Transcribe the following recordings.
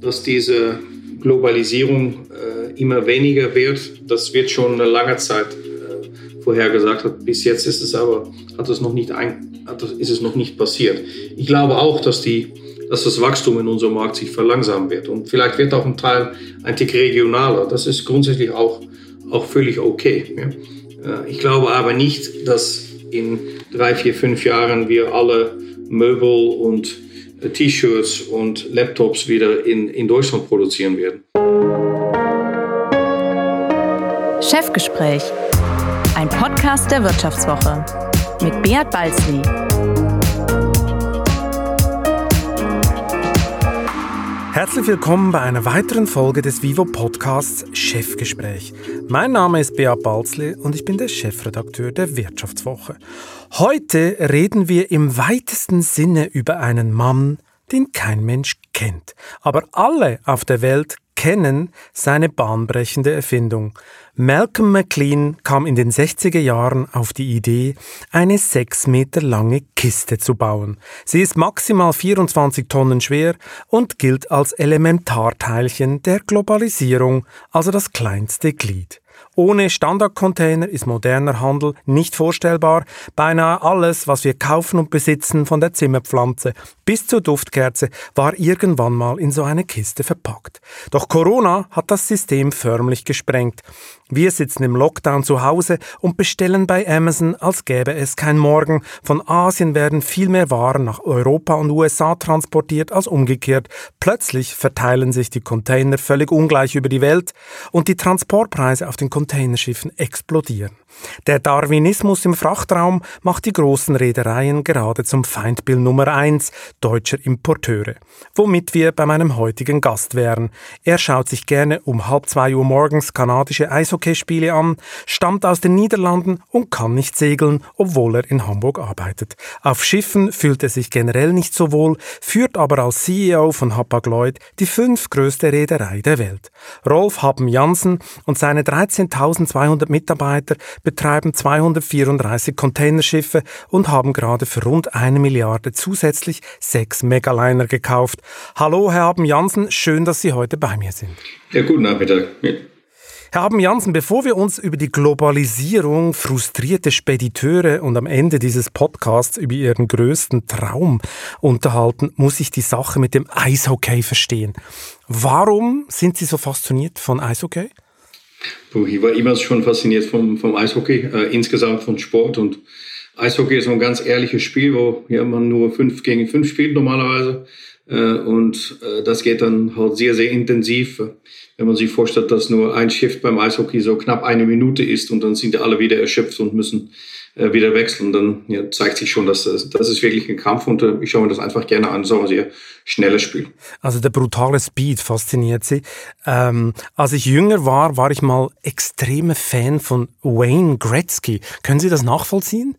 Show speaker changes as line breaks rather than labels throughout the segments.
dass diese Globalisierung äh, immer weniger wird, das wird schon eine lange Zeit äh, vorhergesagt. Bis jetzt ist es aber, hat es noch nicht ein, hat, ist es noch nicht passiert. Ich glaube auch, dass, die, dass das Wachstum in unserem Markt sich verlangsamen wird. Und vielleicht wird auch ein Teil ein Tick regionaler. Das ist grundsätzlich auch, auch völlig okay. Ja. Äh, ich glaube aber nicht, dass in drei, vier, fünf Jahren wir alle Möbel und T-Shirts und Laptops wieder in, in Deutschland produzieren werden.
Chefgespräch, ein Podcast der Wirtschaftswoche mit Beat Balzli.
Herzlich willkommen bei einer weiteren Folge des Vivo Podcasts Chefgespräch. Mein Name ist Beat Balzli und ich bin der Chefredakteur der Wirtschaftswoche. Heute reden wir im weitesten Sinne über einen Mann, den kein Mensch kennt. Aber alle auf der Welt kennen seine bahnbrechende Erfindung. Malcolm McLean kam in den 60er Jahren auf die Idee, eine sechs Meter lange Kiste zu bauen. Sie ist maximal 24 Tonnen schwer und gilt als Elementarteilchen der Globalisierung, also das kleinste Glied. Ohne Standardcontainer ist moderner Handel nicht vorstellbar. Beinahe alles, was wir kaufen und besitzen, von der Zimmerpflanze bis zur Duftkerze, war irgendwann mal in so eine Kiste verpackt. Doch Corona hat das System förmlich gesprengt. Wir sitzen im Lockdown zu Hause und bestellen bei Amazon, als gäbe es kein Morgen. Von Asien werden viel mehr Waren nach Europa und USA transportiert als umgekehrt. Plötzlich verteilen sich die Container völlig ungleich über die Welt und die Transportpreise auf den Containerschiffen explodieren. Der Darwinismus im Frachtraum macht die großen Reedereien gerade zum Feindbild Nummer eins deutscher Importeure. Womit wir bei meinem heutigen Gast wären. Er schaut sich gerne um halb zwei Uhr morgens kanadische Eishockeyspiele an, stammt aus den Niederlanden und kann nicht segeln, obwohl er in Hamburg arbeitet. Auf Schiffen fühlt er sich generell nicht so wohl, führt aber als CEO von Hapag-Lloyd die fünftgrößte Reederei der Welt. Rolf Haben Jansen und seine 13.200 Mitarbeiter betreiben 234 Containerschiffe und haben gerade für rund eine Milliarde zusätzlich sechs Megaliner gekauft. Hallo, Herr Haben Jansen, schön, dass Sie heute bei mir sind.
Ja, guten Nachmittag. Ja.
Herr Haben Jansen, bevor wir uns über die Globalisierung, frustrierte Spediteure und am Ende dieses Podcasts über Ihren größten Traum unterhalten, muss ich die Sache mit dem Eishockey verstehen. Warum sind Sie so fasziniert von Eishockey?
Ich war immer schon fasziniert vom, vom Eishockey, äh, insgesamt von Sport. Und Eishockey ist so ein ganz ehrliches Spiel, wo ja, man nur fünf gegen fünf spielt normalerweise. Äh, und äh, das geht dann halt sehr, sehr intensiv. Wenn man sich vorstellt, dass nur ein Shift beim Eishockey so knapp eine Minute ist und dann sind alle wieder erschöpft und müssen äh, wieder wechseln, dann ja, zeigt sich schon, dass das, das ist wirklich ein Kampf und äh, ich schaue mir das einfach gerne an, so ein sehr schnelles Spiel.
Also der brutale Speed fasziniert Sie. Ähm, als ich jünger war, war ich mal extremer Fan von Wayne Gretzky. Können Sie das nachvollziehen?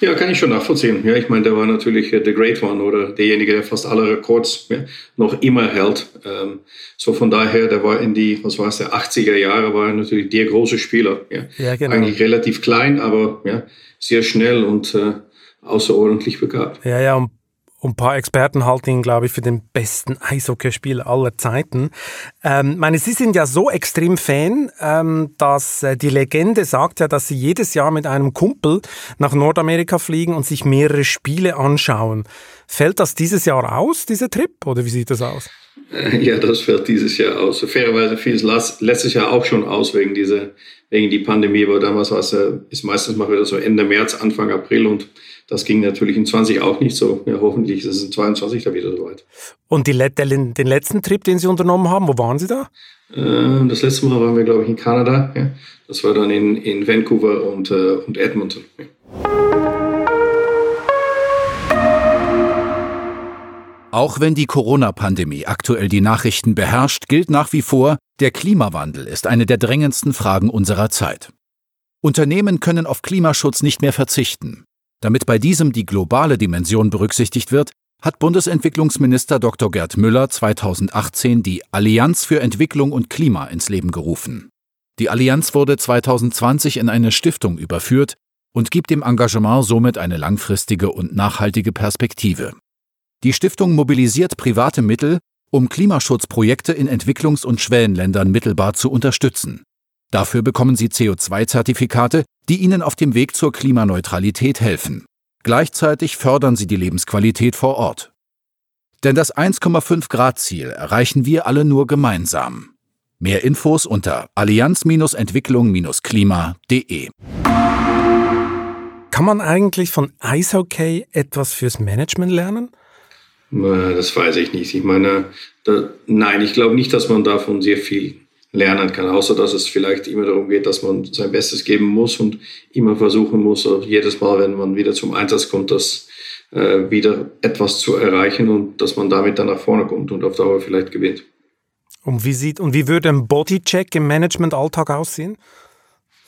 Ja, kann ich schon nachvollziehen. Ja, ich meine, der war natürlich äh, the great one oder derjenige, der fast alle Rekords ja, noch immer hält. Ähm, so von daher, der war in die, was war es, der 80er Jahre, war er natürlich der große Spieler. Ja, ja genau. Eigentlich relativ klein, aber ja, sehr schnell und äh, außerordentlich begabt.
Ja, ja, und und ein paar Experten halten ihn, glaube ich, für den besten Eishockeyspieler aller Zeiten. Ähm, meine, Sie sind ja so extrem Fan, ähm, dass äh, die Legende sagt ja, dass Sie jedes Jahr mit einem Kumpel nach Nordamerika fliegen und sich mehrere Spiele anschauen. Fällt das dieses Jahr aus, dieser Trip, oder wie sieht das aus?
Ja, das fällt dieses Jahr aus. Fairerweise fiel es letztes Jahr auch schon aus wegen dieser, wegen die Pandemie, aber damals war es, ist meistens mal wieder so Ende März, Anfang April und das ging natürlich in 20 auch nicht so. Ja, hoffentlich ist es in 22 da wieder soweit.
Und die, den, den letzten Trip, den Sie unternommen haben, wo waren Sie da?
Äh, das letzte Mal waren wir, glaube ich, in Kanada. Ja. Das war dann in, in Vancouver und, äh, und Edmonton. Ja.
Auch wenn die Corona-Pandemie aktuell die Nachrichten beherrscht, gilt nach wie vor, der Klimawandel ist eine der drängendsten Fragen unserer Zeit. Unternehmen können auf Klimaschutz nicht mehr verzichten. Damit bei diesem die globale Dimension berücksichtigt wird, hat Bundesentwicklungsminister Dr. Gerd Müller 2018 die Allianz für Entwicklung und Klima ins Leben gerufen. Die Allianz wurde 2020 in eine Stiftung überführt und gibt dem Engagement somit eine langfristige und nachhaltige Perspektive. Die Stiftung mobilisiert private Mittel, um Klimaschutzprojekte in Entwicklungs- und Schwellenländern mittelbar zu unterstützen. Dafür bekommen Sie CO2-Zertifikate, die Ihnen auf dem Weg zur Klimaneutralität helfen. Gleichzeitig fördern sie die Lebensqualität vor Ort. Denn das 1,5 Grad Ziel erreichen wir alle nur gemeinsam. Mehr Infos unter allianz-entwicklung-klima.de.
Kann man eigentlich von Eishockey etwas fürs Management lernen?
Das weiß ich nicht. Ich meine, da, nein, ich glaube nicht, dass man davon sehr viel lernen kann, außer dass es vielleicht immer darum geht, dass man sein Bestes geben muss und immer versuchen muss, jedes Mal, wenn man wieder zum Einsatz kommt, das äh, wieder etwas zu erreichen und dass man damit dann nach vorne kommt und auf Dauer vielleicht gewinnt.
Und wie sieht und wie würde ein Bodycheck im Managementalltag aussehen?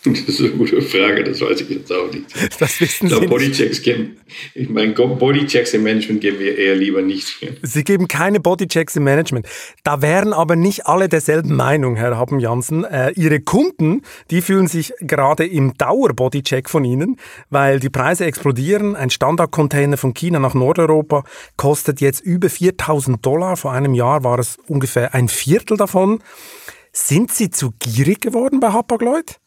Das ist eine gute Frage, das weiß ich jetzt auch nicht.
Das wissen Sie
Bodychecks geben, ich meine, Bodychecks im Management geben wir eher lieber nicht.
Sie geben keine Bodychecks im Management. Da wären aber nicht alle derselben Meinung, Herr Haben-Jansen. Äh, Ihre Kunden, die fühlen sich gerade im Dauer-Bodycheck von Ihnen, weil die Preise explodieren. Ein Standardcontainer von China nach Nordeuropa kostet jetzt über 4000 Dollar. Vor einem Jahr war es ungefähr ein Viertel davon. Sind Sie zu gierig geworden bei Hapag-Lloyd?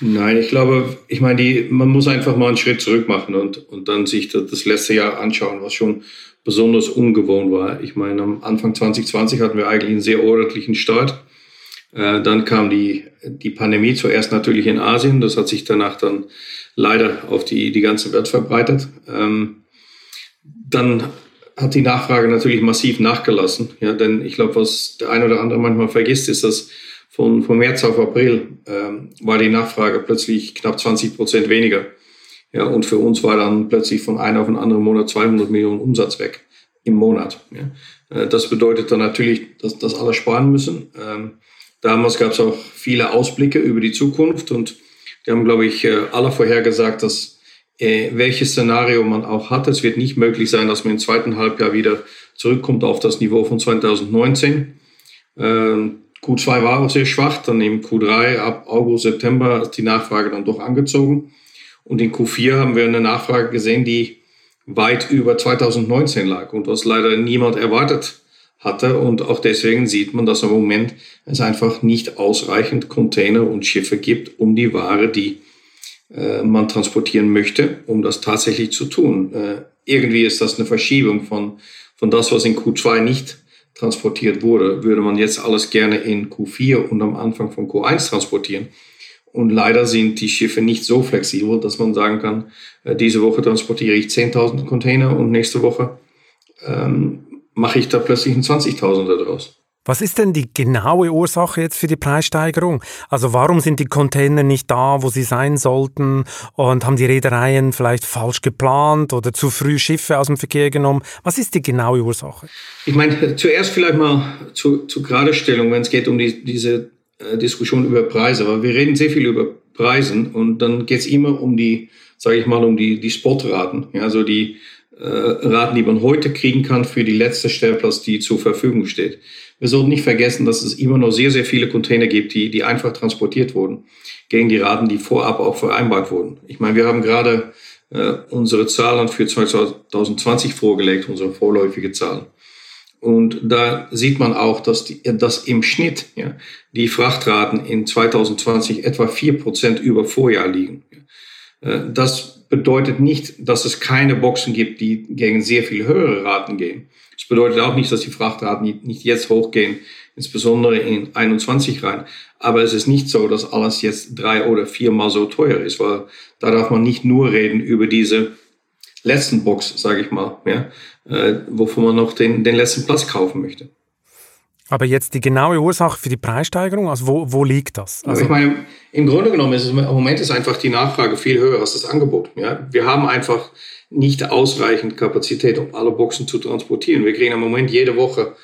Nein, ich glaube, ich meine, die, man muss einfach mal einen Schritt zurück machen und, und dann sich das, das letzte Jahr anschauen, was schon besonders ungewohnt war. Ich meine, am Anfang 2020 hatten wir eigentlich einen sehr ordentlichen Start. Äh, dann kam die, die Pandemie zuerst natürlich in Asien. Das hat sich danach dann leider auf die, die ganze Welt verbreitet. Ähm, dann hat die Nachfrage natürlich massiv nachgelassen. Ja, denn ich glaube, was der eine oder andere manchmal vergisst, ist, dass von, von März auf April ähm, war die Nachfrage plötzlich knapp 20 Prozent weniger. Ja, und für uns war dann plötzlich von einem auf den anderen Monat 200 Millionen Umsatz weg im Monat. Ja. Äh, das bedeutet dann natürlich, dass, dass alle sparen müssen. Ähm, damals gab es auch viele Ausblicke über die Zukunft und die haben, glaube ich, äh, alle vorhergesagt, dass äh, welches Szenario man auch hat, es wird nicht möglich sein, dass man im zweiten Halbjahr wieder zurückkommt auf das Niveau von 2019. Ähm, Q2 war auch sehr schwach, dann im Q3 ab August, September ist die Nachfrage dann doch angezogen. Und in Q4 haben wir eine Nachfrage gesehen, die weit über 2019 lag und was leider niemand erwartet hatte. Und auch deswegen sieht man, dass im Moment es einfach nicht ausreichend Container und Schiffe gibt, um die Ware, die äh, man transportieren möchte, um das tatsächlich zu tun. Äh, irgendwie ist das eine Verschiebung von, von das, was in Q2 nicht transportiert wurde, würde man jetzt alles gerne in Q4 und am Anfang von Q1 transportieren. Und leider sind die Schiffe nicht so flexibel, dass man sagen kann, äh, diese Woche transportiere ich 10.000 Container und nächste Woche ähm, mache ich da plötzlich einen 20.000er draus.
Was ist denn die genaue Ursache jetzt für die Preissteigerung? Also warum sind die Container nicht da, wo sie sein sollten? Und haben die Reedereien vielleicht falsch geplant oder zu früh Schiffe aus dem Verkehr genommen? Was ist die genaue Ursache?
Ich meine, zuerst vielleicht mal zu, zur Geradestellung, wenn es geht um die, diese äh, Diskussion über Preise. Weil wir reden sehr viel über Preisen und dann geht es immer um die, sage ich mal, um die, die Spotraten. Ja, also die äh, Raten, die man heute kriegen kann für die letzte Stellplatz, die zur Verfügung steht. Wir sollten nicht vergessen, dass es immer noch sehr, sehr viele Container gibt, die, die einfach transportiert wurden, gegen die Raten, die vorab auch vereinbart wurden. Ich meine, wir haben gerade äh, unsere Zahlen für 2020 vorgelegt, unsere vorläufige Zahlen. Und da sieht man auch, dass, die, dass im Schnitt ja, die Frachtraten in 2020 etwa vier Prozent über Vorjahr liegen. Äh, das bedeutet nicht, dass es keine Boxen gibt, die gegen sehr viel höhere Raten gehen. Das bedeutet auch nicht, dass die Frachtraten nicht jetzt hochgehen, insbesondere in 21 rein. Aber es ist nicht so, dass alles jetzt drei oder viermal so teuer ist, weil da darf man nicht nur reden über diese letzten Box, sage ich mal, ja, äh, wovon man noch den, den letzten Platz kaufen möchte.
Aber jetzt die genaue Ursache für die Preissteigerung, also wo, wo liegt das?
Also ich meine, im Grunde genommen ist es im Moment ist einfach die Nachfrage viel höher als das Angebot. Ja? Wir haben einfach nicht ausreichend Kapazität, um alle Boxen zu transportieren. Wir kriegen im Moment jede Woche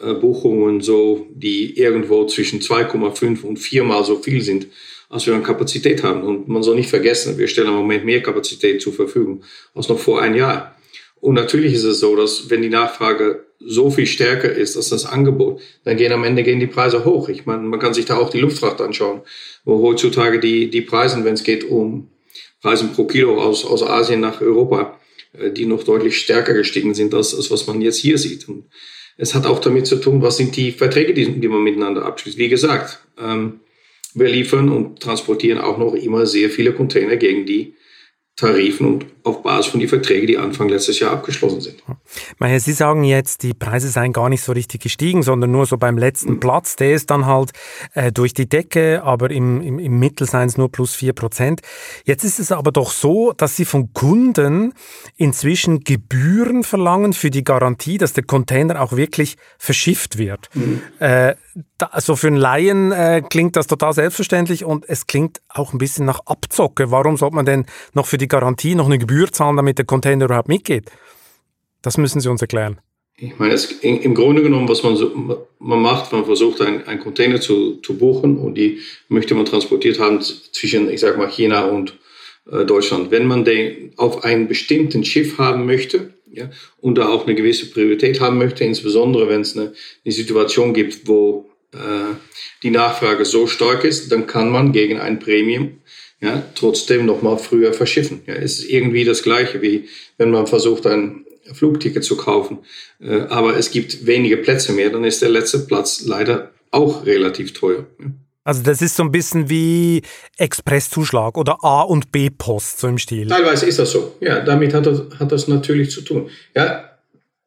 äh, Buchungen, so, die irgendwo zwischen 2,5 und 4 mal so viel sind, als wir an Kapazität haben. Und man soll nicht vergessen, wir stellen im Moment mehr Kapazität zur Verfügung als noch vor einem Jahr. Und natürlich ist es so, dass wenn die Nachfrage so viel stärker ist als das Angebot, dann gehen am Ende gehen die Preise hoch. Ich meine, man kann sich da auch die Luftfracht anschauen, wo heutzutage die, die Preise, wenn es geht um Preisen pro Kilo aus, aus Asien nach Europa, äh, die noch deutlich stärker gestiegen sind, als, als was man jetzt hier sieht. Und es hat auch damit zu tun, was sind die Verträge, die, die man miteinander abschließt. Wie gesagt, ähm, wir liefern und transportieren auch noch immer sehr viele Container gegen die Tarifen und auf Basis von den Verträgen, die Anfang letztes Jahr abgeschlossen sind.
Meine, Sie sagen jetzt, die Preise seien gar nicht so richtig gestiegen, sondern nur so beim letzten mhm. Platz. Der ist dann halt äh, durch die Decke, aber im, im, im Mittel seien es nur plus vier Prozent. Jetzt ist es aber doch so, dass Sie von Kunden inzwischen Gebühren verlangen für die Garantie, dass der Container auch wirklich verschifft wird. Mhm. Äh, da, also für einen Laien äh, klingt das total selbstverständlich und es klingt auch ein bisschen nach Abzocke. Warum sollte man denn noch für die Garantie noch eine Gebühr zahlen, damit der Container überhaupt mitgeht? Das müssen Sie uns erklären.
Ich meine, es, im Grunde genommen, was man, so, man macht, man versucht, einen, Container zu, zu buchen und die möchte man transportiert haben zwischen, ich sag mal, China und äh, Deutschland. Wenn man den auf einem bestimmten Schiff haben möchte, ja, und da auch eine gewisse Priorität haben möchte, insbesondere wenn es eine, eine Situation gibt, wo äh, die Nachfrage so stark ist, dann kann man gegen ein Premium ja, trotzdem noch mal früher verschiffen. Ja, es ist irgendwie das Gleiche, wie wenn man versucht, ein Flugticket zu kaufen, äh, aber es gibt wenige Plätze mehr, dann ist der letzte Platz leider auch relativ teuer. Ja.
Also das ist so ein bisschen wie Expresszuschlag oder A- und B-Post, so im Stil.
Teilweise ist das so. Ja, damit hat das, hat das natürlich zu tun. Ja,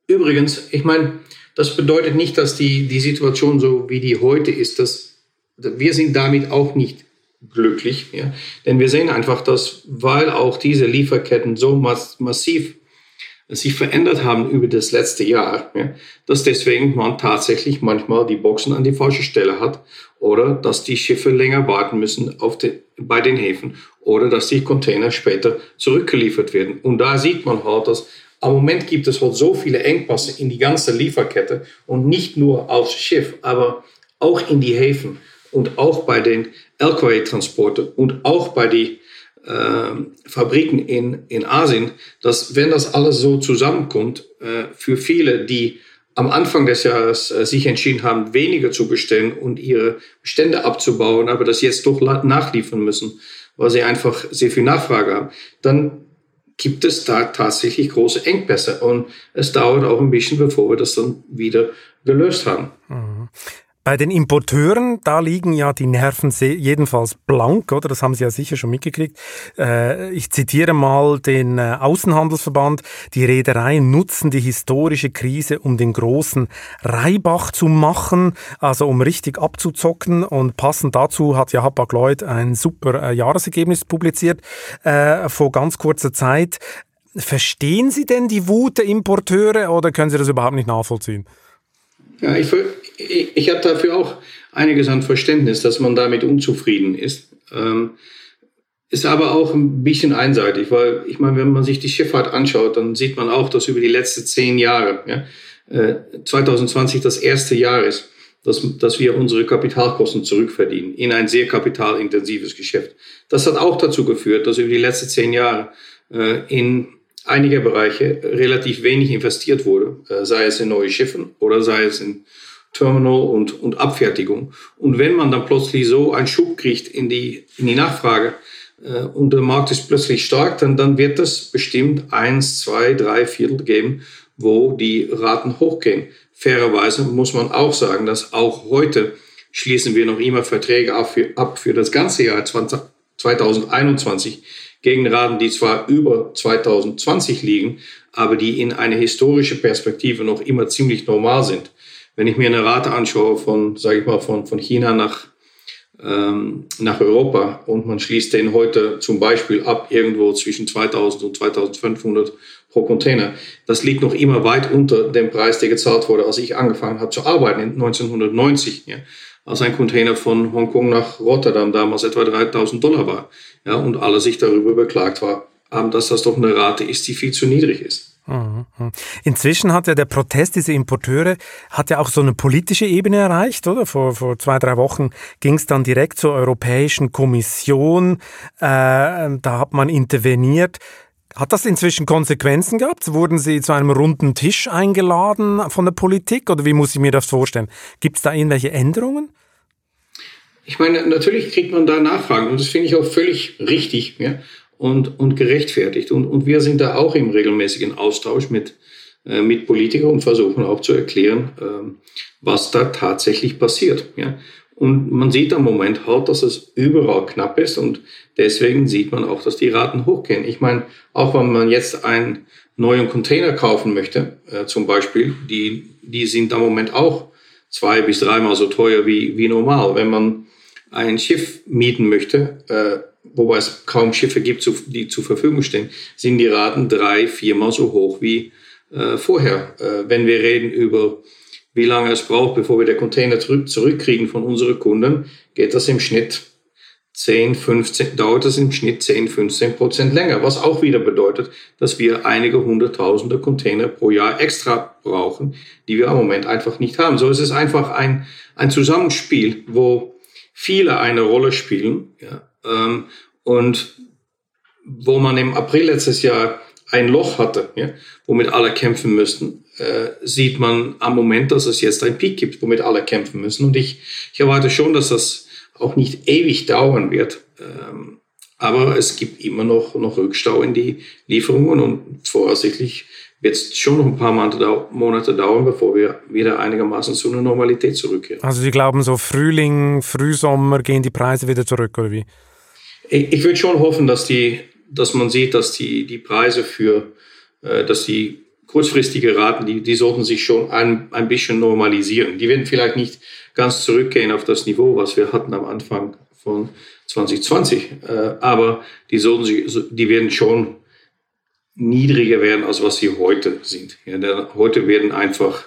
übrigens, ich meine, das bedeutet nicht, dass die, die Situation so wie die heute ist, dass wir sind damit auch nicht glücklich. Ja? Denn wir sehen einfach, dass weil auch diese Lieferketten so mass massiv sich verändert haben über das letzte Jahr, ja, dass deswegen man tatsächlich manchmal die Boxen an die falsche Stelle hat oder dass die Schiffe länger warten müssen auf den, bei den Häfen oder dass die Container später zurückgeliefert werden. Und da sieht man halt, dass am Moment gibt es halt so viele Engpässe in die ganze Lieferkette und nicht nur aufs Schiff, aber auch in die Häfen und auch bei den Lkw-Transporten und auch bei den äh, Fabriken in, in Asien, dass wenn das alles so zusammenkommt, äh, für viele, die am Anfang des Jahres äh, sich entschieden haben, weniger zu bestellen und ihre Bestände abzubauen, aber das jetzt doch nachliefern müssen, weil sie einfach sehr viel Nachfrage haben, dann gibt es da tatsächlich große Engpässe. Und es dauert auch ein bisschen, bevor wir das dann wieder gelöst haben.
Bei den Importeuren, da liegen ja die Nerven jedenfalls blank, oder? Das haben Sie ja sicher schon mitgekriegt. Äh, ich zitiere mal den äh, Außenhandelsverband. Die Reedereien nutzen die historische Krise, um den großen Reibach zu machen, also um richtig abzuzocken. Und passend dazu hat ja Hapag-Lloyd ein super äh, Jahresergebnis publiziert vor ganz kurzer Zeit. Verstehen Sie denn die Wut der Importeure oder können Sie das überhaupt nicht nachvollziehen?
Ja, ich, ich, habe dafür auch einiges an Verständnis, dass man damit unzufrieden ist. Ähm, ist aber auch ein bisschen einseitig, weil ich meine, wenn man sich die Schifffahrt anschaut, dann sieht man auch, dass über die letzten zehn Jahre, ja, äh, 2020 das erste Jahr ist, dass, dass wir unsere Kapitalkosten zurückverdienen in ein sehr kapitalintensives Geschäft. Das hat auch dazu geführt, dass über die letzten zehn Jahre äh, in einiger Bereiche relativ wenig investiert wurde, äh, sei es in neue Schiffen oder sei es in Terminal und, und Abfertigung. Und wenn man dann plötzlich so einen Schub kriegt in die, in die Nachfrage äh, und der Markt ist plötzlich stark, dann, dann wird es bestimmt eins, zwei, drei Viertel geben, wo die Raten hochgehen. Fairerweise muss man auch sagen, dass auch heute schließen wir noch immer Verträge ab für, ab für das ganze Jahr 20, 2021 gegen Raten, die zwar über 2020 liegen, aber die in eine historische Perspektive noch immer ziemlich normal sind. Wenn ich mir eine Rate anschaue von, sage ich mal, von, von China nach, ähm, nach Europa und man schließt den heute zum Beispiel ab irgendwo zwischen 2000 und 2500 pro Container, das liegt noch immer weit unter dem Preis, der gezahlt wurde, als ich angefangen habe zu arbeiten in 1990. Ja als ein Container von Hongkong nach Rotterdam damals etwa 3000 Dollar war. Ja, und alle sich darüber beklagt haben, dass das doch eine Rate ist, die viel zu niedrig ist. Mhm.
Inzwischen hat ja der Protest dieser Importeure hat ja auch so eine politische Ebene erreicht, oder? Vor, vor zwei, drei Wochen ging es dann direkt zur Europäischen Kommission. Äh, da hat man interveniert. Hat das inzwischen Konsequenzen gehabt? Wurden Sie zu einem runden Tisch eingeladen von der Politik oder wie muss ich mir das vorstellen? Gibt es da irgendwelche Änderungen?
Ich meine, natürlich kriegt man da Nachfragen und das finde ich auch völlig richtig ja, und, und gerechtfertigt. Und, und wir sind da auch im regelmäßigen Austausch mit, äh, mit Politikern und versuchen auch zu erklären, ähm, was da tatsächlich passiert. Ja. Und man sieht am Moment halt, dass es überall knapp ist und deswegen sieht man auch, dass die Raten hochgehen. Ich meine, auch wenn man jetzt einen neuen Container kaufen möchte, äh, zum Beispiel, die, die sind am Moment auch zwei bis dreimal so teuer wie, wie normal. Wenn man ein Schiff mieten möchte, äh, wobei es kaum Schiffe gibt, die zur Verfügung stehen, sind die Raten drei, viermal so hoch wie äh, vorher. Äh, wenn wir reden über wie lange es braucht, bevor wir den Container zurückkriegen von unseren Kunden, geht das im Schnitt 10, 15, dauert das im Schnitt 10, 15 Prozent länger, was auch wieder bedeutet, dass wir einige hunderttausende Container pro Jahr extra brauchen, die wir im Moment einfach nicht haben. So ist es einfach ein, ein Zusammenspiel, wo viele eine Rolle spielen. Ja, ähm, und wo man im April letztes Jahr ein Loch hatte, ja, womit alle kämpfen müssten, äh, sieht man am Moment, dass es jetzt ein Peak gibt, womit alle kämpfen müssen. Und ich, ich erwarte schon, dass das auch nicht ewig dauern wird. Ähm, aber es gibt immer noch, noch Rückstau in die Lieferungen und voraussichtlich wird es schon noch ein paar Monate dauern, bevor wir wieder einigermaßen zu einer Normalität zurückkehren.
Also Sie glauben, so Frühling, Frühsommer gehen die Preise wieder zurück, oder wie?
Ich, ich würde schon hoffen, dass, die, dass man sieht, dass die, die Preise für, äh, dass die kurzfristige Raten, die, die sollten sich schon ein, ein bisschen normalisieren. Die werden vielleicht nicht ganz zurückgehen auf das Niveau, was wir hatten am Anfang von 2020, äh, aber die, sollten sich, die werden schon niedriger werden, als was sie heute sind. Ja, heute werden einfach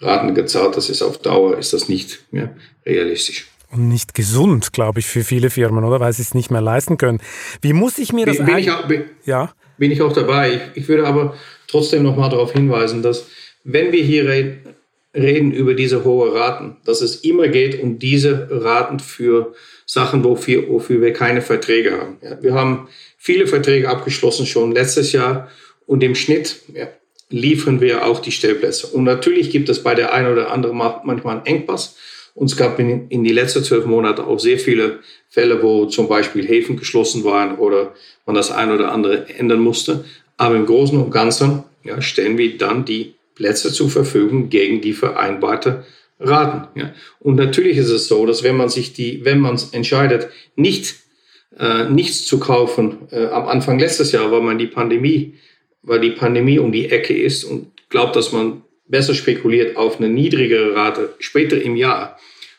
Raten gezahlt, das ist auf Dauer, ist das nicht ja, realistisch.
Und nicht gesund, glaube ich, für viele Firmen, oder? Weil sie es nicht mehr leisten können. Wie muss ich mir das
bin, bin ich auch, bin, ja? bin ich auch dabei. Ich, ich würde aber trotzdem nochmal darauf hinweisen, dass wenn wir hier reden, reden über diese hohen Raten, dass es immer geht um diese Raten für Sachen, wofür, wofür wir keine Verträge haben. Ja, wir haben viele Verträge abgeschlossen schon letztes Jahr und im Schnitt ja, liefern wir auch die Stellplätze. Und natürlich gibt es bei der einen oder anderen manchmal einen Engpass. Und es gab in, in die letzten zwölf Monate auch sehr viele Fälle, wo zum Beispiel Häfen geschlossen waren oder man das ein oder andere ändern musste. Aber im Großen und Ganzen ja, stellen wir dann die Plätze zur Verfügung gegen die vereinbarte Raten. Ja. Und natürlich ist es so, dass wenn man sich die, wenn man entscheidet, nicht äh, nichts zu kaufen äh, am Anfang letztes Jahr, weil man die Pandemie, weil die Pandemie um die Ecke ist und glaubt, dass man besser spekuliert auf eine niedrigere Rate später im Jahr,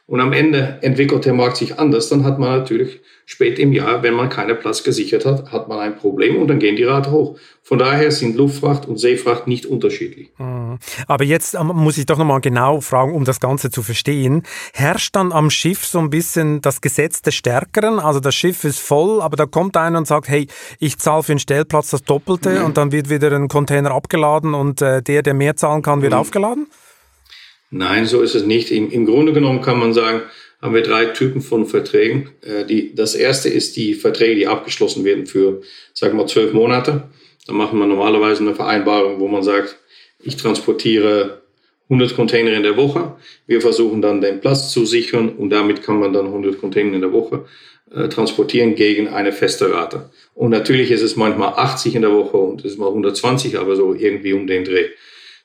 und am Ende entwickelt der Markt sich anders, dann hat man natürlich spät im Jahr, wenn man keinen Platz gesichert hat, hat man ein Problem und dann gehen die Rate hoch. Von daher sind Luftfracht und Seefracht nicht unterschiedlich.
Mhm. Aber jetzt ähm, muss ich doch nochmal genau fragen, um das Ganze zu verstehen. Herrscht dann am Schiff so ein bisschen das Gesetz des Stärkeren? Also das Schiff ist voll, aber da kommt einer und sagt, hey, ich zahle für einen Stellplatz das Doppelte mhm. und dann wird wieder ein Container abgeladen und äh, der, der mehr zahlen kann, wird mhm. aufgeladen?
Nein, so ist es nicht. Im, Im, Grunde genommen kann man sagen, haben wir drei Typen von Verträgen. Äh, die, das erste ist die Verträge, die abgeschlossen werden für, sagen wir mal, zwölf Monate. Da machen wir normalerweise eine Vereinbarung, wo man sagt, ich transportiere 100 Container in der Woche. Wir versuchen dann den Platz zu sichern und damit kann man dann 100 Container in der Woche äh, transportieren gegen eine feste Rate. Und natürlich ist es manchmal 80 in der Woche und es ist mal 120, aber so irgendwie um den Dreh.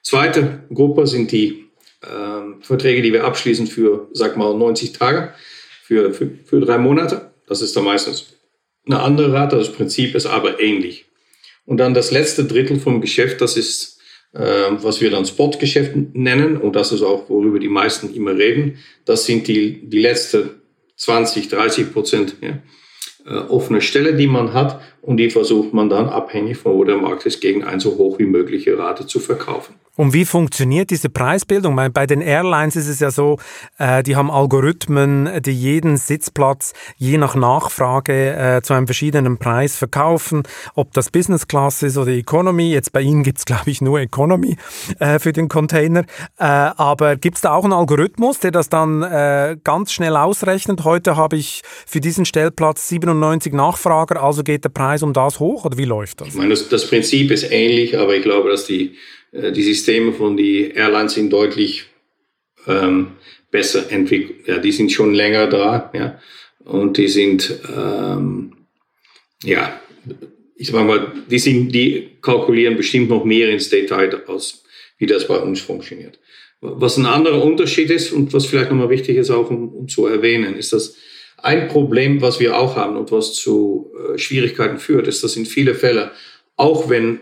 Zweite Gruppe sind die ähm, Verträge, die wir abschließen für, sag mal, 90 Tage, für, für, für drei Monate. Das ist dann meistens eine andere Rate. Das Prinzip ist aber ähnlich. Und dann das letzte Drittel vom Geschäft, das ist, äh, was wir dann Spotgeschäft nennen. Und das ist auch, worüber die meisten immer reden. Das sind die, die letzte 20, 30 Prozent ja, äh, offene Stelle, die man hat. Und die versucht man dann, abhängig von wo der Markt ist, gegen eine so hoch wie mögliche Rate zu verkaufen.
Und wie funktioniert diese Preisbildung? Bei den Airlines ist es ja so, äh, die haben Algorithmen, die jeden Sitzplatz je nach Nachfrage äh, zu einem verschiedenen Preis verkaufen, ob das Business Class ist oder Economy. Jetzt bei Ihnen gibt es, glaube ich, nur Economy äh, für den Container. Äh, aber gibt es da auch einen Algorithmus, der das dann äh, ganz schnell ausrechnet? Heute habe ich für diesen Stellplatz 97 Nachfrager, also geht der Preis um das hoch oder wie läuft das?
Ich meine, das, das Prinzip ist ähnlich, aber ich glaube, dass die die Systeme von die Airlines sind deutlich ähm, besser entwickelt. Ja, die sind schon länger da, ja, und die sind, ähm, ja, ich sag mal, die sind, die kalkulieren bestimmt noch mehr ins Detail als wie das bei uns funktioniert. Was ein anderer Unterschied ist und was vielleicht nochmal wichtig ist auch um, um zu erwähnen, ist, dass ein Problem, was wir auch haben und was zu äh, Schwierigkeiten führt, ist, dass in viele Fälle, auch wenn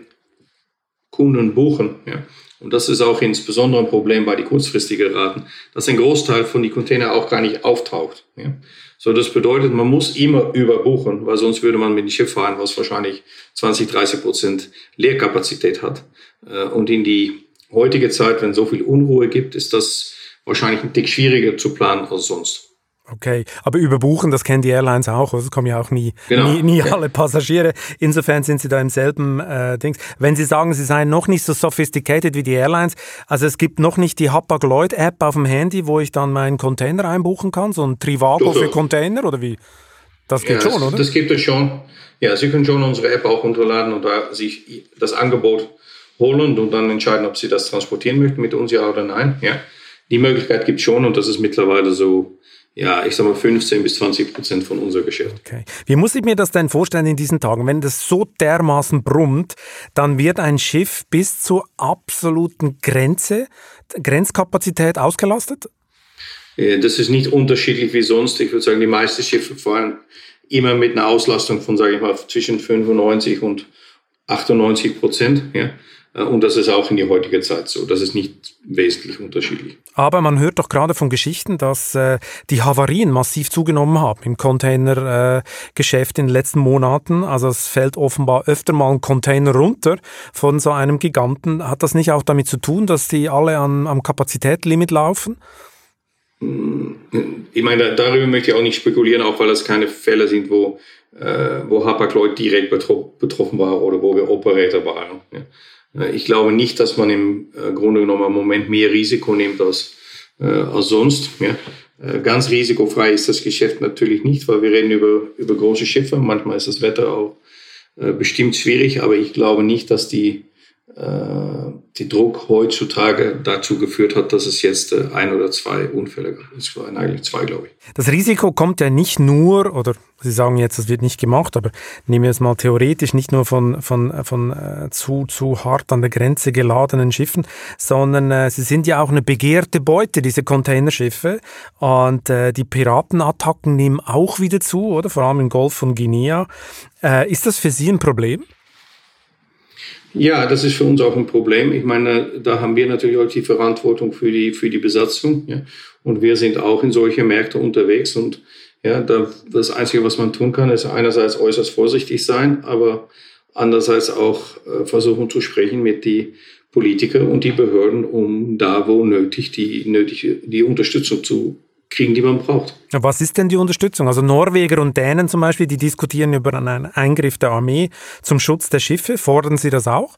Kunden buchen, ja, und das ist auch insbesondere ein Problem bei den kurzfristigen Raten, dass ein Großteil von den Container auch gar nicht auftaucht. Ja. So, das bedeutet, man muss immer überbuchen, weil sonst würde man mit dem Schiff fahren, was wahrscheinlich 20, 30 Prozent Leerkapazität hat. Äh, und in die heutige Zeit, wenn so viel Unruhe gibt, ist das wahrscheinlich ein Tick schwieriger zu planen als sonst.
Okay, aber überbuchen, das kennen die Airlines auch, es kommen ja auch nie, genau. nie, nie alle Passagiere. Insofern sind sie da im selben äh, Dings. Wenn Sie sagen, Sie seien noch nicht so sophisticated wie die Airlines, also es gibt noch nicht die Hapag-Lloyd-App auf dem Handy, wo ich dann meinen Container einbuchen kann, so ein Trivago doch, doch. für Container oder wie? Das geht
ja,
schon, oder?
Das gibt es schon. Ja, Sie können schon unsere App auch runterladen und da sich das Angebot holen und dann entscheiden, ob Sie das transportieren möchten mit uns, ja oder nein. Ja, die Möglichkeit gibt es schon und das ist mittlerweile so ja, ich sag mal 15 bis 20 Prozent von unser Geschäft.
Okay. Wie muss ich mir das denn vorstellen in diesen Tagen? Wenn das so dermaßen brummt, dann wird ein Schiff bis zur absoluten Grenze, Grenzkapazität ausgelastet?
Das ist nicht unterschiedlich wie sonst. Ich würde sagen, die meisten Schiffe fahren immer mit einer Auslastung von, sage ich mal, zwischen 95 und 98 Prozent. Ja. Äh, und das ist auch in die heutige Zeit so. Das ist nicht wesentlich unterschiedlich.
Aber man hört doch gerade von Geschichten, dass äh, die Havarien massiv zugenommen haben im Containergeschäft äh, in den letzten Monaten. Also es fällt offenbar öfter mal ein Container runter von so einem Giganten. Hat das nicht auch damit zu tun, dass die alle an, am Kapazitätslimit laufen?
Ich meine, darüber möchte ich auch nicht spekulieren, auch weil das keine Fälle sind, wo, äh, wo Hapag-Lloyd direkt betroffen war oder wo wir Operator waren. Ja. Äh, ich glaube nicht, dass man im äh, Grunde genommen im Moment mehr Risiko nimmt als, äh, als sonst. Ja. Ganz risikofrei ist das Geschäft natürlich nicht, weil wir reden über, über große Schiffe. Manchmal ist das Wetter auch bestimmt schwierig, aber ich glaube nicht, dass die die Druck heutzutage dazu geführt hat, dass es jetzt äh, ein oder zwei Unfälle gab. Es waren eigentlich zwei, glaube ich.
Das Risiko kommt ja nicht nur, oder Sie sagen jetzt, das wird nicht gemacht, aber nehmen wir es mal theoretisch, nicht nur von, von, von äh, zu, zu hart an der Grenze geladenen Schiffen, sondern äh, sie sind ja auch eine begehrte Beute, diese Containerschiffe. Und äh, die Piratenattacken nehmen auch wieder zu, oder? Vor allem im Golf von Guinea. Äh, ist das für Sie ein Problem?
Ja, das ist für uns auch ein Problem. Ich meine, da haben wir natürlich auch die Verantwortung für die, für die Besatzung. Ja. Und wir sind auch in solche Märkte unterwegs. Und ja, da, das Einzige, was man tun kann, ist einerseits äußerst vorsichtig sein, aber andererseits auch äh, versuchen zu sprechen mit die Politiker und die Behörden, um da, wo nötig, die, nötige, die Unterstützung zu kriegen, die man braucht.
Was ist denn die Unterstützung? Also Norweger und Dänen zum Beispiel, die diskutieren über einen Eingriff der Armee zum Schutz der Schiffe. Fordern Sie das auch?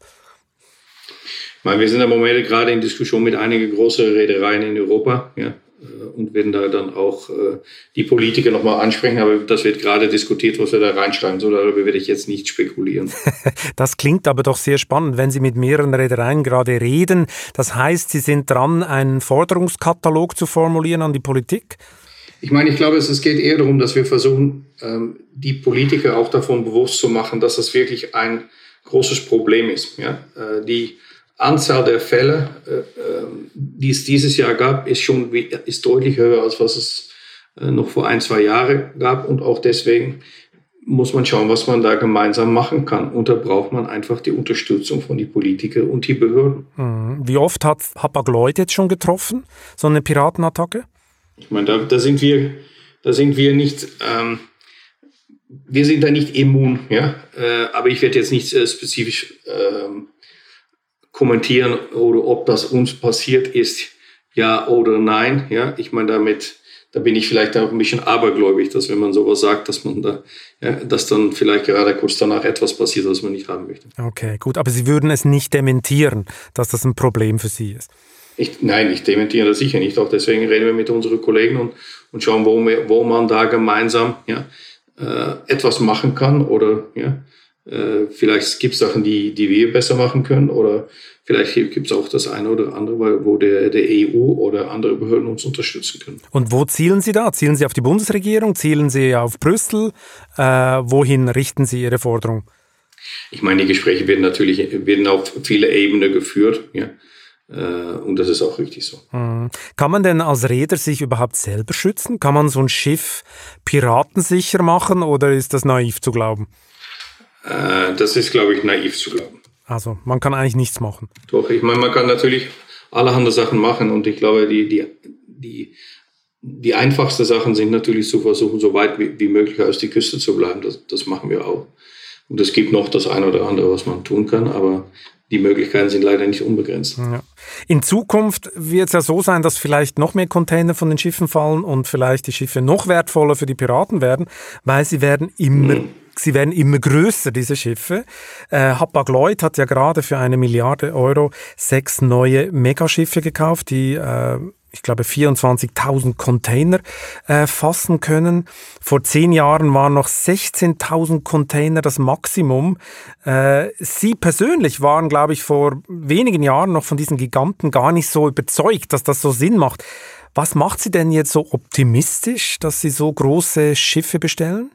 Ich meine, wir sind im Moment gerade in Diskussion mit einigen großen Reedereien in Europa. Ja. Äh, und werden da dann auch äh, die Politiker nochmal ansprechen. Aber das wird gerade diskutiert, was wir da reinschreiben sollen. Darüber werde ich jetzt nicht spekulieren.
das klingt aber doch sehr spannend, wenn Sie mit mehreren Reedereien gerade reden. Das heißt, Sie sind dran, einen Forderungskatalog zu formulieren an die Politik?
Ich meine, ich glaube, es geht eher darum, dass wir versuchen, ähm, die Politiker auch davon bewusst zu machen, dass das wirklich ein großes Problem ist. Ja? Äh, die Anzahl der Fälle, äh, ähm, die es dieses Jahr gab, ist schon ist deutlich höher, als was es äh, noch vor ein, zwei Jahren gab. Und auch deswegen muss man schauen, was man da gemeinsam machen kann. Und da braucht man einfach die Unterstützung von den Politikern und die Behörden.
Mhm. Wie oft hat Hapag-Lloyd jetzt schon getroffen, so eine Piratenattacke?
Ich meine, da, da sind wir, da sind wir nicht, ähm, wir sind da nicht immun, ja. Äh, aber ich werde jetzt nicht äh, spezifisch ähm, kommentieren oder ob das uns passiert ist, ja oder nein. Ja, ich meine damit, da bin ich vielleicht auch ein bisschen abergläubig, dass wenn man sowas sagt, dass man da, ja, dass dann vielleicht gerade kurz danach etwas passiert, was man nicht haben möchte.
Okay, gut, aber Sie würden es nicht dementieren, dass das ein Problem für Sie ist.
Ich, nein, ich dementiere das sicher nicht. Auch deswegen reden wir mit unseren Kollegen und, und schauen, wo, wir, wo man da gemeinsam ja, äh, etwas machen kann oder ja, äh, vielleicht gibt es Sachen, die, die wir besser machen können oder vielleicht gibt es auch das eine oder andere, wo der, der EU oder andere Behörden uns unterstützen können.
Und wo zielen Sie da? Zielen Sie auf die Bundesregierung? Zielen Sie auf Brüssel? Äh, wohin richten Sie Ihre Forderung?
Ich meine, die Gespräche werden natürlich werden auf viele Ebenen geführt. Ja. und das ist auch richtig so.
Mhm. Kann man denn als Reeder sich überhaupt selber schützen? Kann man so ein Schiff piratensicher machen oder ist das naiv zu glauben?
Das ist, glaube ich, naiv zu glauben.
Also man kann eigentlich nichts machen.
Doch, ich meine, man kann natürlich allerhand Sachen machen und ich glaube, die, die, die, die einfachsten Sachen sind natürlich zu versuchen, so weit wie, wie möglich aus die Küste zu bleiben. Das, das machen wir auch. Und es gibt noch das eine oder andere, was man tun kann, aber die Möglichkeiten sind leider nicht unbegrenzt. Ja.
In Zukunft wird es ja so sein, dass vielleicht noch mehr Container von den Schiffen fallen und vielleicht die Schiffe noch wertvoller für die Piraten werden, weil sie werden immer mhm sie werden immer größer, diese Schiffe. Äh, Hapag-Lloyd hat ja gerade für eine Milliarde Euro sechs neue Megaschiffe gekauft, die äh, ich glaube 24.000 Container äh, fassen können. Vor zehn Jahren waren noch 16.000 Container das Maximum. Äh, Sie persönlich waren, glaube ich, vor wenigen Jahren noch von diesen Giganten gar nicht so überzeugt, dass das so Sinn macht. Was macht Sie denn jetzt so optimistisch, dass Sie so große Schiffe bestellen?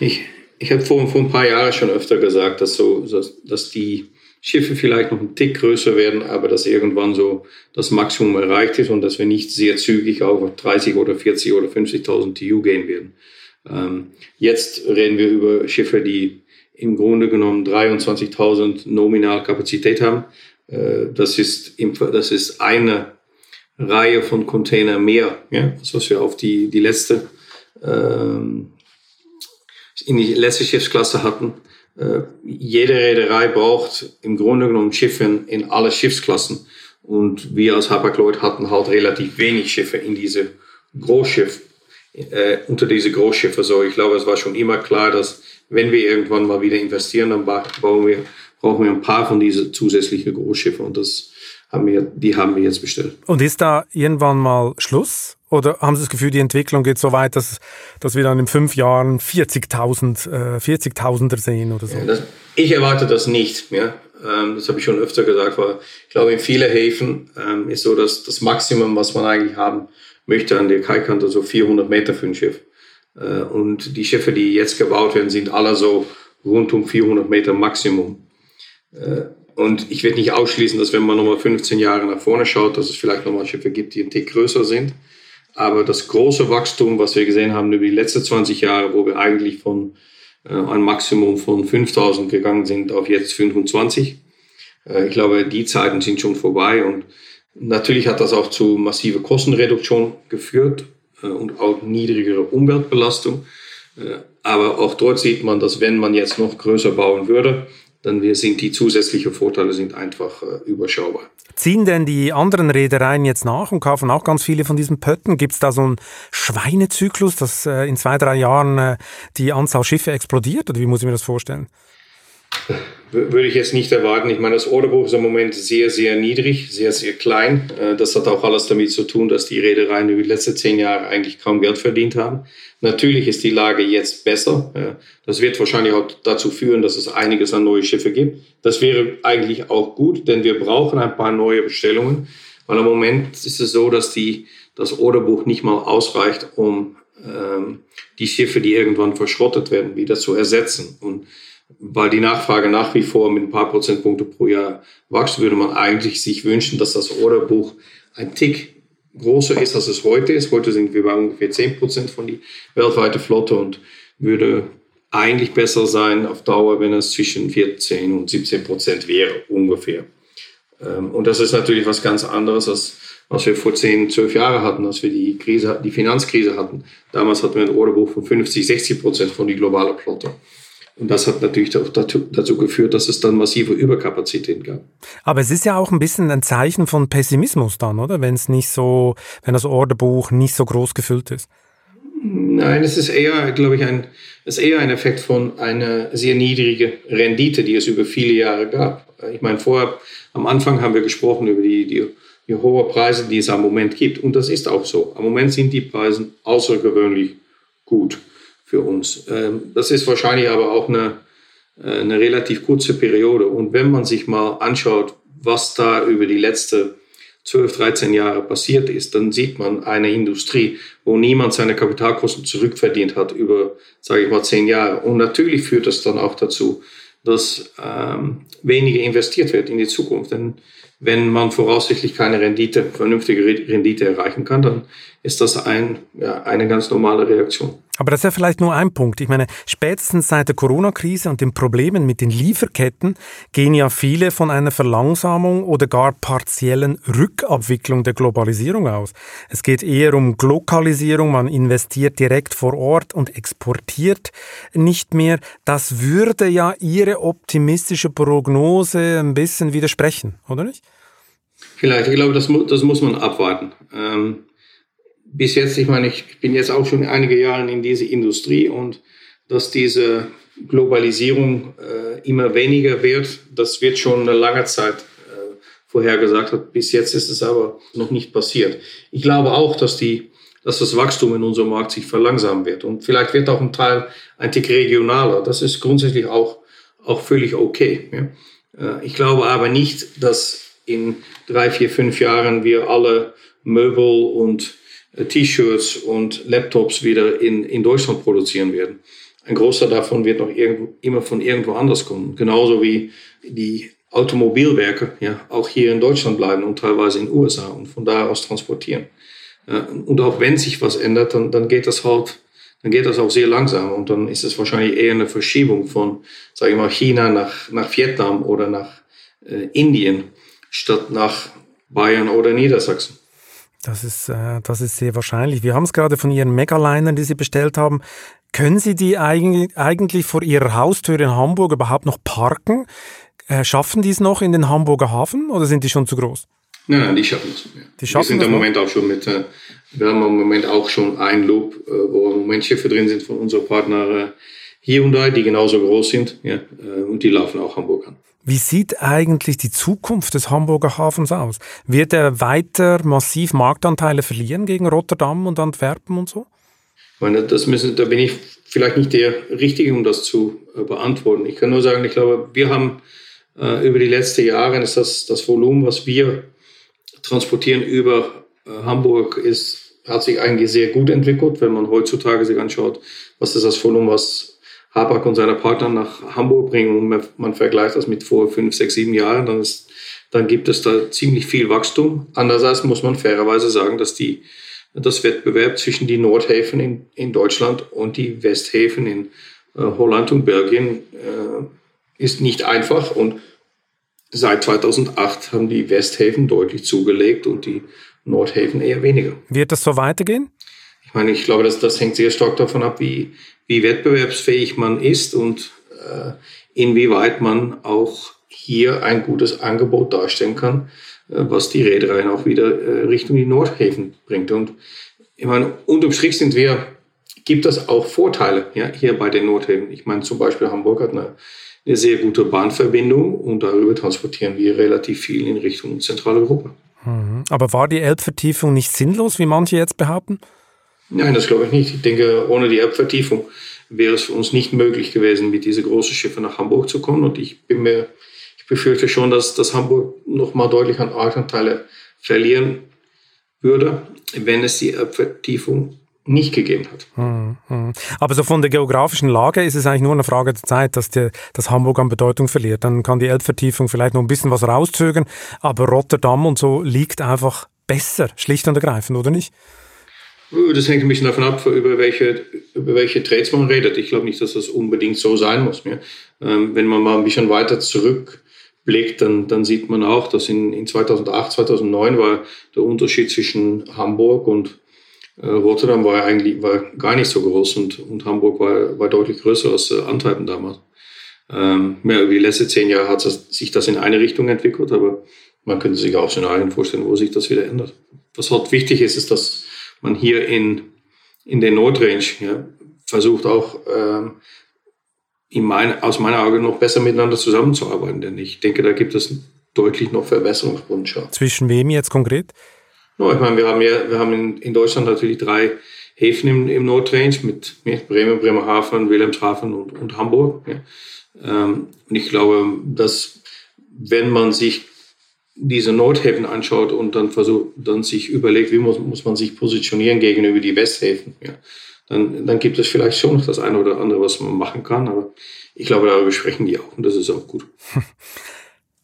Ich, ich habe vor, vor ein paar Jahren schon öfter gesagt, dass, so, dass, dass die Schiffe vielleicht noch ein Tick größer werden, aber dass irgendwann so das Maximum erreicht ist und dass wir nicht sehr zügig auf 30 oder 40 oder 50.000 TU gehen werden. Ähm, jetzt reden wir über Schiffe, die im Grunde genommen 23.000 nominal Kapazität haben. Äh, das, ist im, das ist eine Reihe von Container mehr, ja, was wir auf die, die letzte ähm, in die letzte Schiffsklasse hatten. Äh, jede Reederei braucht im Grunde genommen Schiffe in alle Schiffsklassen. Und wir als Hapag-Lloyd hatten halt relativ wenig Schiffe in diese Großschiff, äh, unter diese Großschiffe. So, ich glaube, es war schon immer klar, dass wenn wir irgendwann mal wieder investieren, dann brauchen wir, brauchen wir ein paar von diesen zusätzlichen Großschiffen. Und das haben wir, die haben wir jetzt bestellt.
Und ist da irgendwann mal Schluss? Oder haben Sie das Gefühl, die Entwicklung geht so weit, dass, dass wir dann in fünf Jahren 40.000 äh, 40 sehen oder so?
Ja, das, ich erwarte das nicht. Ja? Ähm, das habe ich schon öfter gesagt, weil ich glaube, in vielen Häfen ähm, ist so, dass das Maximum, was man eigentlich haben möchte an der Kaikante, so 400 Meter für ein Schiff. Äh, und die Schiffe, die jetzt gebaut werden, sind alle so rund um 400 Meter Maximum. Äh, und ich werde nicht ausschließen, dass wenn man nochmal 15 Jahre nach vorne schaut, dass es vielleicht nochmal Schiffe gibt, die ein Tick größer sind. Aber das große Wachstum, was wir gesehen haben über die letzten 20 Jahre, wo wir eigentlich von äh, einem Maximum von 5000 gegangen sind auf jetzt 25, äh, ich glaube, die Zeiten sind schon vorbei. Und natürlich hat das auch zu massiver Kostenreduktion geführt äh, und auch niedrigere Umweltbelastung. Äh, aber auch dort sieht man, dass wenn man jetzt noch größer bauen würde, dann sind die zusätzlichen Vorteile sind einfach äh, überschaubar.
Ziehen denn die anderen Reedereien jetzt nach und kaufen auch ganz viele von diesen Pötten? Gibt es da so einen Schweinezyklus, dass äh, in zwei, drei Jahren äh, die Anzahl Schiffe explodiert? Oder wie muss ich mir das vorstellen?
Würde ich jetzt nicht erwarten. Ich meine, das Orderbuch ist im Moment sehr, sehr niedrig, sehr, sehr klein. Äh, das hat auch alles damit zu tun, dass die Reedereien über die letzten zehn Jahre eigentlich kaum Geld verdient haben. Natürlich ist die Lage jetzt besser. Das wird wahrscheinlich auch dazu führen, dass es einiges an neue Schiffe gibt. Das wäre eigentlich auch gut, denn wir brauchen ein paar neue Bestellungen. Weil im Moment ist es so, dass die, das Orderbuch nicht mal ausreicht, um ähm, die Schiffe, die irgendwann verschrottet werden, wieder zu ersetzen. Und weil die Nachfrage nach wie vor mit ein paar Prozentpunkte pro Jahr wächst, würde man eigentlich sich wünschen, dass das Orderbuch ein Tick größer ist, als es heute ist. Heute sind wir bei ungefähr 10 Prozent von der weltweiten Flotte und würde eigentlich besser sein auf Dauer, wenn es zwischen 14 und 17 Prozent wäre, ungefähr. Ähm, und das ist natürlich was ganz anderes, als was wir vor 10, 12 Jahren hatten, als wir die, Krise, die Finanzkrise hatten. Damals hatten wir ein Orderbuch von 50, 60 Prozent von der globalen Flotte. Und das hat natürlich auch dazu, dazu, geführt, dass es dann massive Überkapazitäten gab.
Aber es ist ja auch ein bisschen ein Zeichen von Pessimismus dann, oder? Wenn es nicht so, wenn das Orderbuch nicht so groß gefüllt ist.
Nein, es ist eher, glaube ich, ein, es ist eher ein Effekt von einer sehr niedrigen Rendite, die es über viele Jahre gab. Ich meine, vorher, am Anfang haben wir gesprochen über die, die, die hohen Preise, die es am Moment gibt. Und das ist auch so. Am Moment sind die Preise außergewöhnlich gut für uns. Ähm, das ist wahrscheinlich aber auch eine, äh, eine relativ kurze Periode. Und wenn man sich mal anschaut, was da über die letzten 12, 13 Jahre passiert ist, dann sieht man eine Industrie, wo niemand seine Kapitalkosten zurückverdient hat über, sage ich mal, 10 Jahre. Und natürlich führt das dann auch dazu, dass ähm, weniger investiert wird in die Zukunft. Denn wenn man voraussichtlich keine Rendite, vernünftige Rendite erreichen kann, dann ist das ein, ja, eine ganz normale Reaktion.
Aber das ist ja vielleicht nur ein Punkt. Ich meine, spätestens seit der Corona-Krise und den Problemen mit den Lieferketten gehen ja viele von einer Verlangsamung oder gar partiellen Rückabwicklung der Globalisierung aus. Es geht eher um Glokalisierung, man investiert direkt vor Ort und exportiert nicht mehr. Das würde ja Ihre optimistische Prognose ein bisschen widersprechen, oder nicht?
Vielleicht, ich glaube, das, das muss man abwarten. Ähm bis jetzt, ich meine, ich bin jetzt auch schon einige Jahre in dieser Industrie und dass diese Globalisierung äh, immer weniger wird, das wird schon eine lange Zeit äh, vorhergesagt. Bis jetzt ist es aber noch nicht passiert. Ich glaube auch, dass, die, dass das Wachstum in unserem Markt sich verlangsamen wird. Und vielleicht wird auch ein Teil ein Tick regionaler. Das ist grundsätzlich auch, auch völlig okay. Ja. Äh, ich glaube aber nicht, dass in drei, vier, fünf Jahren wir alle Möbel und äh, T-Shirts und Laptops wieder in, in Deutschland produzieren werden. Ein großer davon wird noch irgendwo, immer von irgendwo anders kommen. Genauso wie die Automobilwerke ja auch hier in Deutschland bleiben und teilweise in den USA und von da aus transportieren. Und auch wenn sich was ändert, dann, dann geht das halt, dann geht das auch sehr langsam und dann ist es wahrscheinlich eher eine Verschiebung von, sage ich mal, China nach, nach Vietnam oder nach äh, Indien statt nach Bayern oder Niedersachsen.
Das ist, äh, das ist sehr wahrscheinlich. Wir haben es gerade von Ihren Megalinern, die Sie bestellt haben. Können Sie die eigentlich, eigentlich vor Ihrer Haustür in Hamburg überhaupt noch parken? Äh, schaffen die es noch in den Hamburger Hafen oder sind die schon zu groß?
Nein, nein, die schaffen es. Ja. Die schaffen wir sind im Moment auch schon mit, äh, wir haben im Moment auch schon ein Loop, äh, wo im Moment Schiffe drin sind von unserem Partner äh, Hyundai, die genauso groß sind ja, äh, und die laufen auch Hamburg an.
Wie sieht eigentlich die Zukunft des Hamburger Hafens aus? Wird er weiter massiv Marktanteile verlieren gegen Rotterdam und Antwerpen und so?
Ich meine, das müssen, da bin ich vielleicht nicht der Richtige, um das zu äh, beantworten. Ich kann nur sagen, ich glaube, wir haben äh, über die letzten Jahre ist das, das Volumen, was wir transportieren über äh, Hamburg, ist, hat sich eigentlich sehr gut entwickelt, wenn man heutzutage sich anschaut, was ist das Volumen, was Habak und seine Partner nach Hamburg bringen und man, vergleicht das mit vor fünf, sechs, sieben Jahren, dann, ist, dann gibt es da ziemlich viel Wachstum. Andererseits muss man fairerweise sagen, dass die, das Wettbewerb zwischen die Nordhäfen in, in Deutschland und die Westhäfen in äh, Holland und Belgien äh, ist nicht einfach und seit 2008 haben die Westhäfen deutlich zugelegt und die Nordhäfen eher weniger.
Wird das so weitergehen?
Ich meine, ich glaube, das, das hängt sehr stark davon ab, wie, wie wettbewerbsfähig man ist und äh, inwieweit man auch hier ein gutes Angebot darstellen kann, äh, was die Reedereien auch wieder äh, Richtung die Nordhäfen bringt. Und ich meine, unterm Strich sind wir, gibt es auch Vorteile ja, hier bei den Nordhäfen. Ich meine, zum Beispiel Hamburg hat eine, eine sehr gute Bahnverbindung und darüber transportieren wir relativ viel in Richtung Zentraleuropa.
Mhm. Aber war die Elbvertiefung nicht sinnlos, wie manche jetzt behaupten?
Nein, das glaube ich nicht. Ich denke, ohne die Erbvertiefung wäre es für uns nicht möglich gewesen, mit diesen großen Schiffen nach Hamburg zu kommen. Und ich bin mir, ich befürchte schon, dass, dass Hamburg nochmal deutlich an Marktanteile verlieren würde, wenn es die Erbvertiefung nicht gegeben hat. Hm,
hm. Aber so von der geografischen Lage ist es eigentlich nur eine Frage der Zeit, dass, die, dass Hamburg an Bedeutung verliert. Dann kann die Elbvertiefung vielleicht noch ein bisschen was rauszögern, aber Rotterdam und so liegt einfach besser, schlicht und ergreifend, oder nicht?
Das hängt ein bisschen davon ab, über welche, über welche Trades man redet. Ich glaube nicht, dass das unbedingt so sein muss. Mehr. Ähm, wenn man mal ein bisschen weiter zurückblickt, dann, dann sieht man auch, dass in, in 2008, 2009 war der Unterschied zwischen Hamburg und äh, Rotterdam war eigentlich war gar nicht so groß und, und Hamburg war, war deutlich größer als äh, Antwerpen damals. Ähm, mehr über die letzten zehn Jahre hat das, sich das in eine Richtung entwickelt, aber man könnte sich auch Szenarien vorstellen, wo sich das wieder ändert. Was halt wichtig ist, ist, dass man hier in, in der Nordrange ja, versucht auch ähm, in mein, aus meiner Augen noch besser miteinander zusammenzuarbeiten. Denn ich denke, da gibt es deutlich noch Verbesserungswünsche.
Zwischen wem jetzt konkret?
No, ich meine, wir haben ja, wir haben in, in Deutschland natürlich drei Häfen im, im Nordrange mit, mit Bremen, Bremerhaven, Wilhelmshaven und, und Hamburg. Ja. Ähm, und ich glaube, dass wenn man sich diese Nordhäfen anschaut und dann versucht, dann sich überlegt, wie muss, muss man sich positionieren gegenüber die Westhäfen, ja, dann, dann gibt es vielleicht schon noch das eine oder andere, was man machen kann. Aber ich glaube, darüber sprechen die auch und das ist auch gut.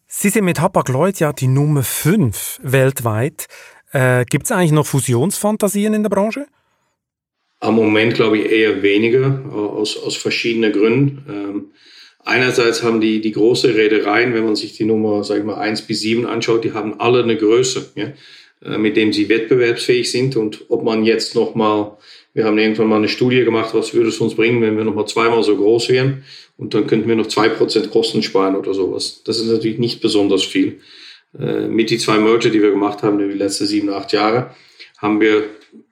Sie sind mit Hapag-Lloyd ja die Nummer 5 weltweit. Äh, Gibt es eigentlich noch Fusionsfantasien in der Branche?
Am Moment glaube ich eher weniger, aus, aus verschiedenen Gründen. Ähm, einerseits haben die, die große Reedereien, wenn man sich die Nummer, sag ich mal, 1 bis 7 anschaut, die haben alle eine Größe, ja, äh, mit dem sie wettbewerbsfähig sind. Und ob man jetzt nochmal, wir haben irgendwann mal eine Studie gemacht, was würde es uns bringen, wenn wir nochmal zweimal so groß wären und dann könnten wir noch zwei Prozent Kosten sparen oder sowas. Das ist natürlich nicht besonders viel. Äh, mit die zwei Merger, die wir gemacht haben in den letzten sieben, acht Jahre, haben wir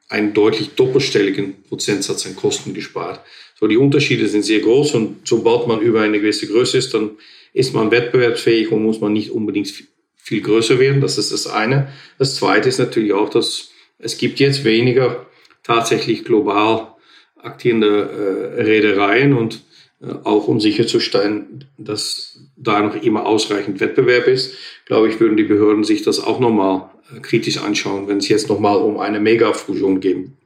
einen deutlich doppelstelligen Prozentsatz an Kosten gespart. So, die Unterschiede sind sehr groß und sobald man über eine gewisse Größe ist, dann ist man wettbewerbsfähig und muss man nicht unbedingt viel größer werden. Das ist das eine. Das zweite ist natürlich auch, dass es gibt jetzt weniger tatsächlich global aktierende äh, Reedereien und äh, auch um sicherzustellen, dass da noch immer ausreichend Wettbewerb ist, glaube ich, würden die Behörden sich das auch nochmal äh, kritisch anschauen, wenn es jetzt nochmal um eine Megafusion gehen,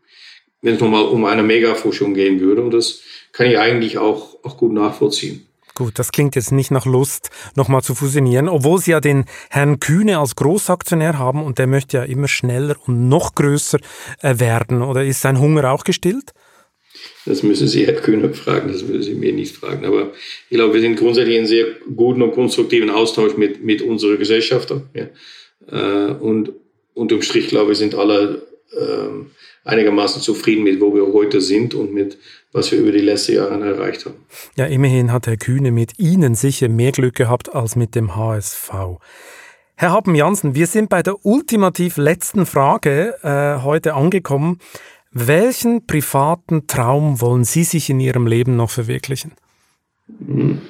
wenn es nochmal um eine Megafusion gehen würde. Und das kann ich eigentlich auch, auch gut nachvollziehen.
Gut, das klingt jetzt nicht nach Lust, nochmal zu fusionieren, obwohl Sie ja den Herrn Kühne als Großaktionär haben und der möchte ja immer schneller und noch größer äh, werden. Oder ist sein Hunger auch gestillt?
Das müssen Sie Herr Kühne fragen, das müssen Sie mir nicht fragen. Aber ich glaube, wir sind grundsätzlich in sehr guten und konstruktiven Austausch mit, mit unseren Gesellschaftern. Ja. Äh, und unterm Strich, glaube ich, sind alle ähm, einigermaßen zufrieden mit, wo wir heute sind und mit, was wir über die letzten Jahre erreicht haben.
Ja, immerhin hat Herr Kühne mit Ihnen sicher mehr Glück gehabt als mit dem HSV. Herr Happen-Jansen, wir sind bei der ultimativ letzten Frage äh, heute angekommen. Welchen privaten Traum wollen Sie sich in Ihrem Leben noch verwirklichen?
Hm.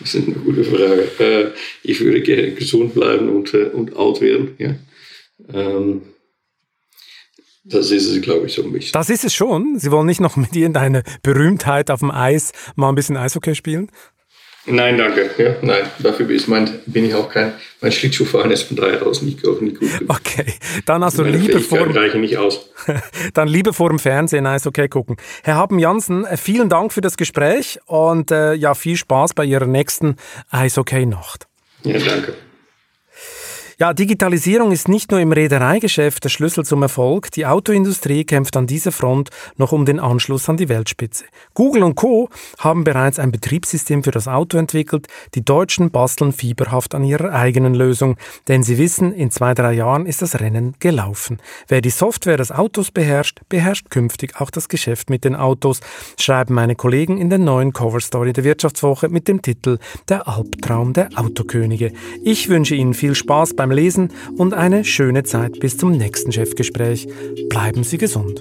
Das ist eine gute Frage. Äh, ich würde gerne gesund bleiben und, äh, und alt werden. Ja. Ähm, das ist es, glaube ich, so ein bisschen.
Das ist es schon. Sie wollen nicht noch mit irgendeiner Berühmtheit auf dem Eis mal ein bisschen Eishockey spielen?
Nein, danke. Ja, nein, dafür ist mein, bin ich auch kein. Mein Schlittschuhfahren ist von daher aus nicht, auch nicht gut.
Okay, dann also Liebe vor
dem, nicht aus.
dann Liebe vor dem Fernsehen, Eishockey gucken. Herr Haben-Jansen, äh, vielen Dank für das Gespräch und äh, ja, viel Spaß bei Ihrer nächsten Eishockey-Nacht.
Ja, danke.
Ja, Digitalisierung ist nicht nur im Reedereigeschäft der Schlüssel zum Erfolg. Die Autoindustrie kämpft an dieser Front noch um den Anschluss an die Weltspitze. Google und Co. haben bereits ein Betriebssystem für das Auto entwickelt. Die Deutschen basteln fieberhaft an ihrer eigenen Lösung, denn sie wissen, in zwei, drei Jahren ist das Rennen gelaufen. Wer die Software des Autos beherrscht, beherrscht künftig auch das Geschäft mit den Autos, schreiben meine Kollegen in der neuen Coverstory der Wirtschaftswoche mit dem Titel Der Albtraum der Autokönige. Ich wünsche Ihnen viel Spaß beim beim Lesen und eine schöne Zeit bis zum nächsten Chefgespräch. Bleiben Sie gesund.